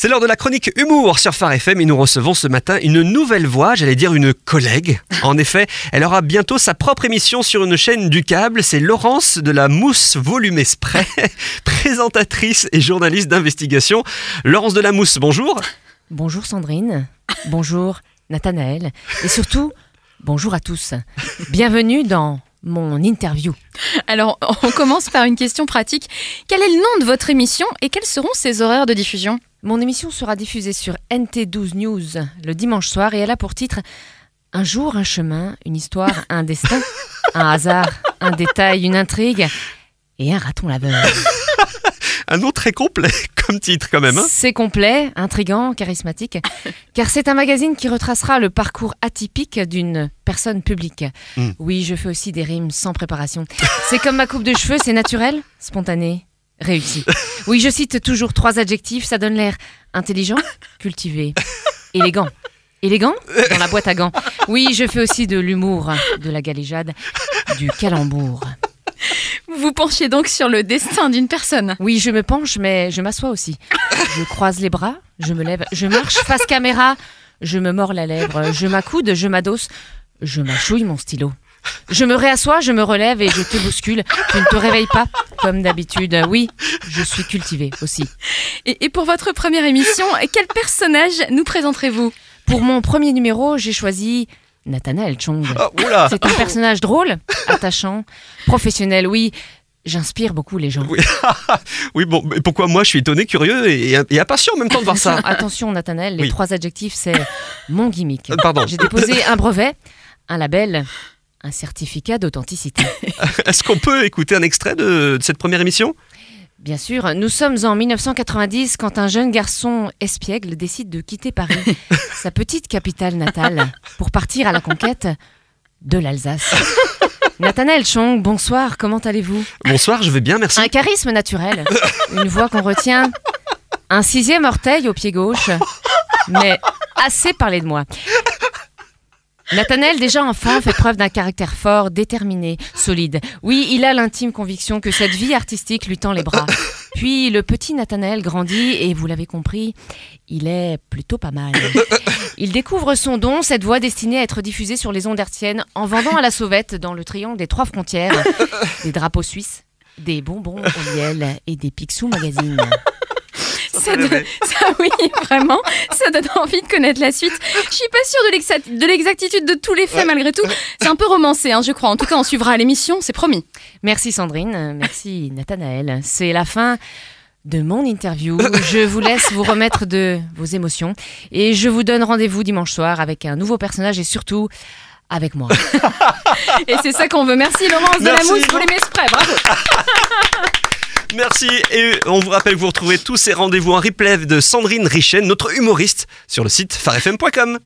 C'est l'heure de la chronique humour sur Phare FM et nous recevons ce matin une nouvelle voix, j'allais dire une collègue. En effet, elle aura bientôt sa propre émission sur une chaîne du câble. C'est Laurence de la Mousse Volume Esprit, présentatrice et journaliste d'investigation. Laurence de la Mousse, bonjour. Bonjour Sandrine, bonjour Nathanaël et surtout bonjour à tous. Bienvenue dans mon interview. Alors, on commence par une question pratique. Quel est le nom de votre émission et quels seront ses horaires de diffusion? Mon émission sera diffusée sur NT12 News le dimanche soir et elle a pour titre Un jour, un chemin, une histoire, un destin, un hasard, un détail, une intrigue et un raton laveur. Un nom très complet comme titre quand même. hein. C'est complet, intrigant, charismatique, car c'est un magazine qui retracera le parcours atypique d'une personne publique. Mm. Oui, je fais aussi des rimes sans préparation. C'est comme ma coupe de cheveux, c'est naturel, spontané, réussi. Oui, je cite toujours trois adjectifs, ça donne l'air intelligent, cultivé, élégant. Élégant? Dans la boîte à gants. Oui, je fais aussi de l'humour, de la galéjade, du calembour. Vous penchiez donc sur le destin d'une personne. Oui, je me penche, mais je m'assois aussi. Je croise les bras, je me lève, je marche face caméra, je me mords la lèvre, je m'accoude, je m'adosse, je mâchouille mon stylo. Je me réassois, je me relève et je te bouscule. Tu ne te réveilles pas, comme d'habitude. Oui, je suis cultivée aussi. Et, et pour votre première émission, quel personnage nous présenterez-vous? Pour mon premier numéro, j'ai choisi Nathanaël Chong. Ah, C'est un personnage drôle, attachant, professionnel, oui. J'inspire beaucoup les gens. Oui. Oui, bon, mais pourquoi moi je suis étonné, curieux et, et impatient en même temps de voir ça? Attention, Nathanaël, les Oui. trois adjectifs, c'est mon gimmick. Euh, Pardon. J'ai déposé un brevet, un label, un certificat d'authenticité. Est-ce qu'on peut écouter un extrait de, de cette première émission? Bien sûr, nous sommes en 1990 quand un jeune garçon espiègle décide de quitter Paris, sa petite capitale natale, pour partir à la conquête de l'Alsace. Nathanaël Chong, bonsoir, comment allez-vous? Bonsoir, je vais bien, merci. Un charisme naturel, une voix qu'on retient, un sixième orteil au pied gauche, mais assez parlé de moi. Nathanaël, déjà enfant, fait preuve d'un caractère fort, déterminé, solide. Oui, il a l'intime conviction que cette vie artistique lui tend les bras. Puis le petit Nathanaël grandit et vous l'avez compris, il est plutôt pas mal. Il découvre son don, cette voix destinée à être diffusée sur les ondes hertziennes en vendant à la sauvette dans le triangle des trois frontières des drapeaux suisses, des bonbons au miel et des Picsou magazines. Ça, donne- ça, oui, vraiment, ça donne envie de connaître la suite. Je suis pas sûre de l'exact- de l'exactitude de tous les faits malgré tout. C'est un peu romancé, hein, je crois. En tout cas, on suivra l'émission, c'est promis. Merci Sandrine, merci Nathanaël. C'est la fin de mon interview. Je vous laisse vous remettre de vos émotions et je vous donne rendez-vous dimanche soir avec un nouveau personnage et surtout avec moi. Et c'est ça qu'on veut. Merci Laurence de la Merci. Mousse pour les spray. Bravo. Merci et on vous rappelle que vous retrouvez tous ces rendez-vous en replay de Sandrine Richen, notre humoriste, sur le site farfm.com.